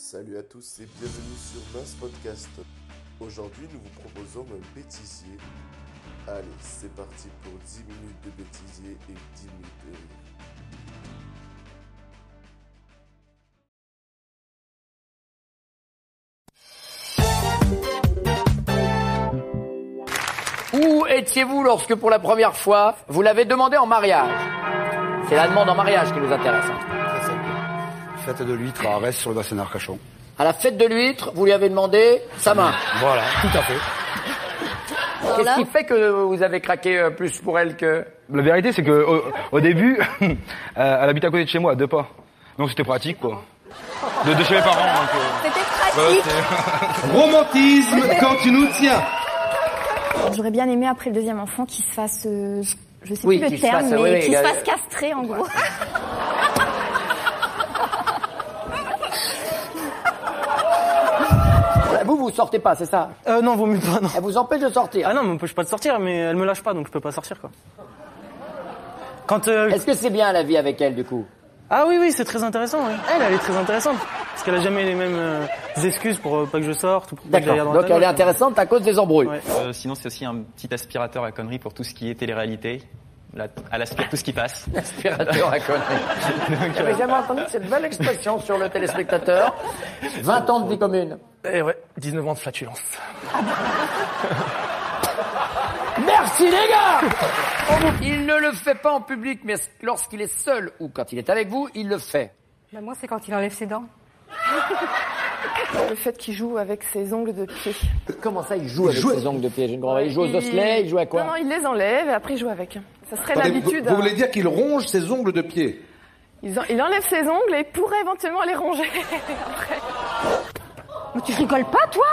Salut à tous et bienvenue sur Mince Podcast. Aujourd'hui, nous vous proposons un bêtisier. Allez, c'est parti pour 10 minutes de bêtisier et 10 minutes de. Où étiez-vous lorsque pour la première fois vous l'avez demandé en mariage? C'est la demande en mariage qui nous intéresse. Fête de l'huître à Arès sur le bassin d'Arcachon. À la fête de l'huître, vous lui avez demandé sa main. Voilà, tout à fait. Qu'est-ce qui fait que vous avez craqué euh, plus pour elle que... La vérité, c'est que au, au début, euh, elle habite à côté de chez moi, à deux pas. Donc c'était pratique, quoi. De, de chez mes parents. Euh, C'était ouais, pratique. Romantisme quand tu nous tiens. J'aurais bien aimé après le deuxième enfant qu'il se fasse, euh, je sais Oui, plus le terme, fasse, mais oui, qu'il se fasse castrer en gros. Vous, sortez pas, c'est ça Euh, non, vaut mieux pas, non. Elle vous empêche de sortir. Ah non, elle m'empêche pas de sortir, mais elle me lâche pas, donc je peux pas sortir, quoi. Quand, euh, Est-ce que c'est bien la vie avec elle, du coup Ah oui, oui, c'est très intéressant, ouais. Elle, elle est très intéressante. Parce qu'elle a jamais les mêmes euh, excuses pour euh, pas que je sorte ou pour pas que j'aille à D'accord. droite Donc elle est gauche. intéressante à cause des embrouilles. Ouais. Euh, sinon, c'est aussi un petit aspirateur à conneries pour tout ce qui est télé-réalité. Là, elle aspire tout ce qui passe. Aspirateur à conneries. J'avais jamais entendu cette belle expression sur le téléspectateur. 20 ans de vie commune. Eh ouais, 19 ans de flatulence. Merci les gars Il ne le fait pas en public, mais lorsqu'il est seul ou quand il est avec vous, il le fait. Bah, moi, c'est quand il enlève ses dents. Le fait qu'il joue avec ses ongles de pied. Comment ça, il joue avec joue- ses ongles de pied? J'ai une grande- Il joue aux osselets, il joue à quoi? Non, non, il les enlève et après il joue avec. Ça serait vous, l'habitude. vous hein. voulez dire qu'il ronge ses ongles de pied? Il, en- il enlève ses ongles et pourrait éventuellement les ronger. après. Mais tu rigoles pas, toi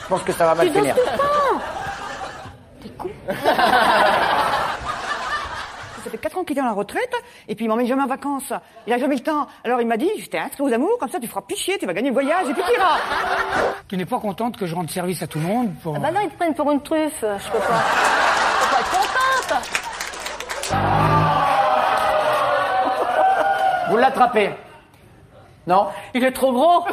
Je pense que ça va mal finir. Ça fait 4 ans qu'il est en la retraite, et puis il m'emmène jamais en vacances. Il a jamais le temps. Alors il m'a dit, je t'ai inscrit aux amours, comme ça tu feras pichier, tu vas gagner le voyage, et puis tu iras. Tu n'es pas contente que je rende service à tout le monde pour... bah non, ils te prennent pour une truffe, je peux pas. Je peux pas être contente. Vous l'attrapez Non? Il est trop gros.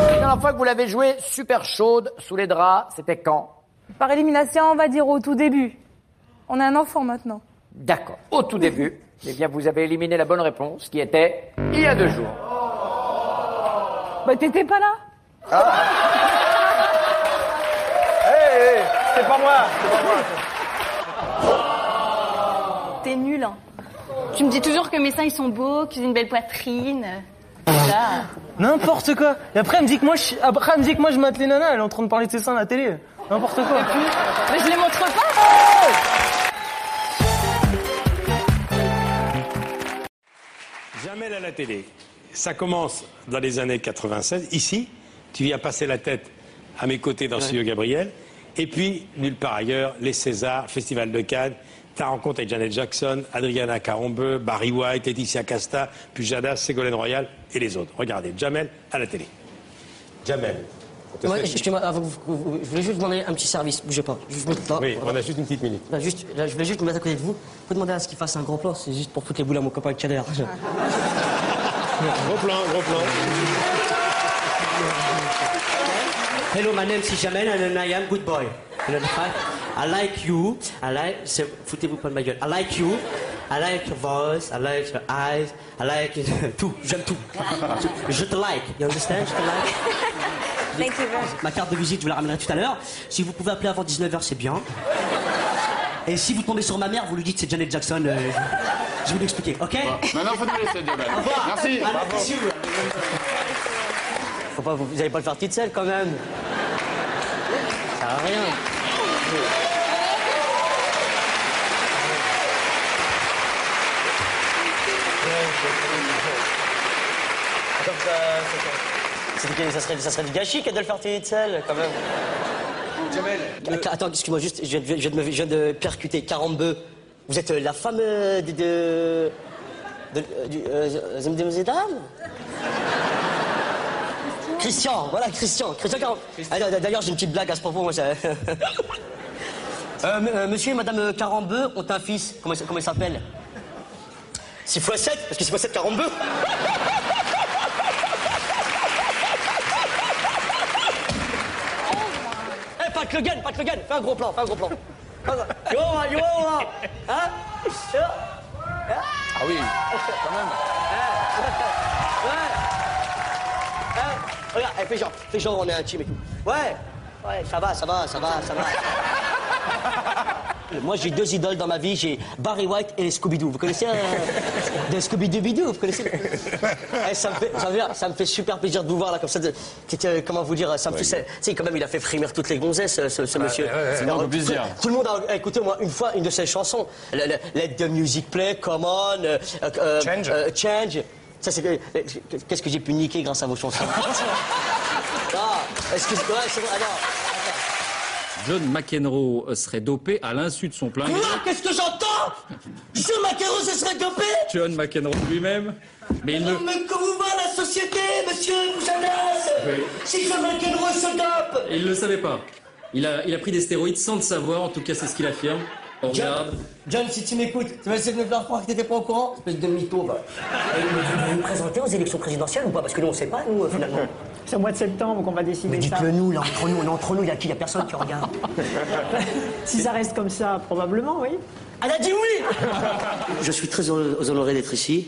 La dernière fois que vous l'avez joué super chaude, sous les draps, c'était quand? Par élimination, on va dire au tout début. On a un enfant maintenant. D'accord. Au tout début, eh bien, vous avez éliminé la bonne réponse, qui était il y a deux jours. Bah t'étais pas là C'est pas moi T'es nul. hein. Tu me dis toujours que mes seins ils sont beaux, que j'ai une belle poitrine. Voilà. N'importe quoi. Et après, elle me dit que moi, je... après, elle me dit que moi, je mate les nanas, elle est en train de parler de ses seins à la télé. N'importe quoi. Mais je les montre pas. Jamais à la télé. Ça commence dans les années 96. Ici, tu viens passer la tête à mes côtés dans Studio Gabriel. Et puis, nulle part ailleurs, les Césars, Festival de Cannes, ta rencontre avec Janet Jackson, Adriana Carambeu, Barry White, Laetitia Casta, Pujadas, Ségolène Royal et les autres. Regardez, Jamel à la télé. Jamel. Ouais, vous- je voulais juste vous demander un petit service, bougez pas. Je Oui, voilà. on a juste une petite minute. Là, juste, là, je voulais juste me mettre à côté de vous. Vous pouvez demander à ce qu'il fasse un gros plan, c'est juste pour foutre les boules à mon copain Kader. Gros plan, gros plan. Hello, my name is Jamel and I am good boy. I like you. I like. Foutez-vous pas de ma gueule. I like you. I like your voice. I like your eyes. I like tout. J'aime tout. Je te like. You understand? Je te like? Thank you very much. Ma carte de visite, je vous la ramènerai tout à l'heure. Si vous pouvez appeler avant 19h, c'est bien. Et si vous tombez sur ma mère, vous lui dites c'est Janet Jackson. euh, je vais vous l'expliquer, ok? Maintenant, faut nous laisser, Jamel. Au revoir. Merci. I love you. Faut pas, vous, vous allez pas le faire petite selle quand même. Ça sert à rien. Comme ça, ça, serait, ça serait du gâchis que de le faire petite selle quand même. Attends, Attends, excuse-moi, juste, je viens, de- je viens de, me- je viens de percuter 40 bœufs. Vous êtes euh, la femme euh, de. de. de. du. euh, Christian, voilà, Christian. Christian 40. Ah, D'ailleurs, j'ai une petite blague à ce propos, moi. Euh, euh, monsieur et madame euh, Carambeu ont un fils. Comment, comment il s'appelle? 6 x 7 Parce que 6 x 7, 42 Eh, Pat Le Guen, Pat Le Guen, fais un gros plan, fais un gros plan. Yo, yo, hein? Yo. Ah oui, quand même. Ouais. Hein Regarde, eh, fais genre, fais genre, on est intime et tout. Ouais, ouais, ça va, ça va, ça va, ça va. Moi, j'ai deux idoles dans ma vie. J'ai Barry White et Scooby-Doo. Vous connaissez euh, de Scooby-Doo, vous connaissez Eh, ça, me fait, ça, me fait, ça me fait super plaisir de vous voir là comme ça. de- comment vous dire Ça me fait, c'est- tu sais, quand même, il a fait frémir toutes les gonzesses, ce, ce- Ouais, monsieur. ouais, ouais, c'est puisse tout, tout le monde a écouté au moins une fois une de ses chansons. Le- le- Let the music play, come on, euh, euh, Change. euh, change. Ça, c'est que- qu'est-ce que j'ai pu niquer grâce à vos chansons? Ah, excuse, ouais, c'est bon, alors. John McEnroe serait dopé à l'insu de son plein. Quoi? Qu'est-ce que j'entends? John McEnroe se serait dopé? John McEnroe lui-même. Mais il ne. Mais comment va la société, monsieur Bouchanasse Oui. Si John McEnroe se dope Il ne le savait pas. Il a, il a pris des stéroïdes sans le savoir, en tout cas c'est ce qu'il affirme. On regarde. John, si tu m'écoutes, tu vas essayer de me faire croire que t'étais pas au courant Espèce de mytho, va. Et vous vous présentez aux élections présidentielles ou pas? Parce que nous, on sait pas, nous, euh, finalement. C'est au mois de septembre qu'on va décider Mais ça. dites-le nous, là, entre nous, entre nous, il y a qui Il y a personne qui regarde. Si ça reste comme ça, probablement, oui. Elle a dit oui Je suis très hon- honoré d'être ici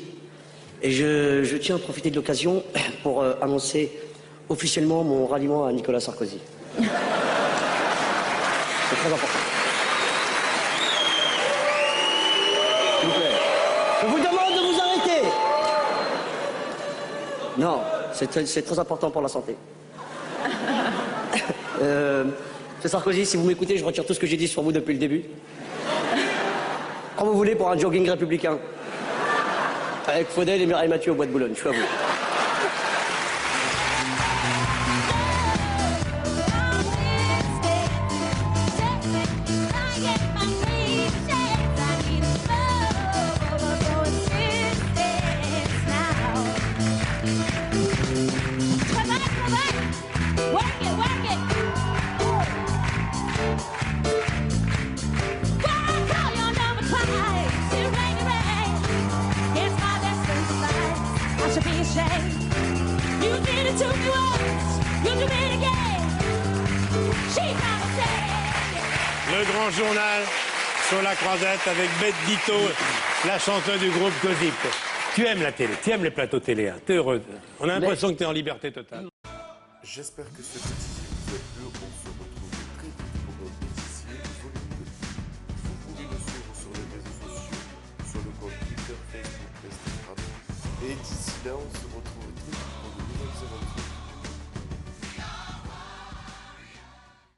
et je, je tiens à profiter de l'occasion pour euh, annoncer officiellement mon ralliement à Nicolas Sarkozy. C'est très important. S'il vous plaît. Je vous demande de vous arrêter. Non, c'est très, important pour la santé. Euh, Sarkozy, si vous m'écoutez, je retire tout ce que j'ai dit sur vous depuis le début. Quand vous voulez pour un jogging républicain. Avec Faudel et Mireille Mathieu au bois de Boulogne, je suis à vous. Le grand journal sur la croisette avec Bette Ditto, la chanteuse du groupe Gossip. Tu aimes la télé, tu aimes les plateaux télé, hein, t'es heureuse. On a l'impression que t'es en liberté totale. J'espère que ce bêtisier vous a plu. On se retrouve très vite pour un bêtisier volume 2. Vous pouvez nous suivre sur les réseaux sociaux, sur le compte Twitter, Facebook, Instagram. Et d'ici là, on se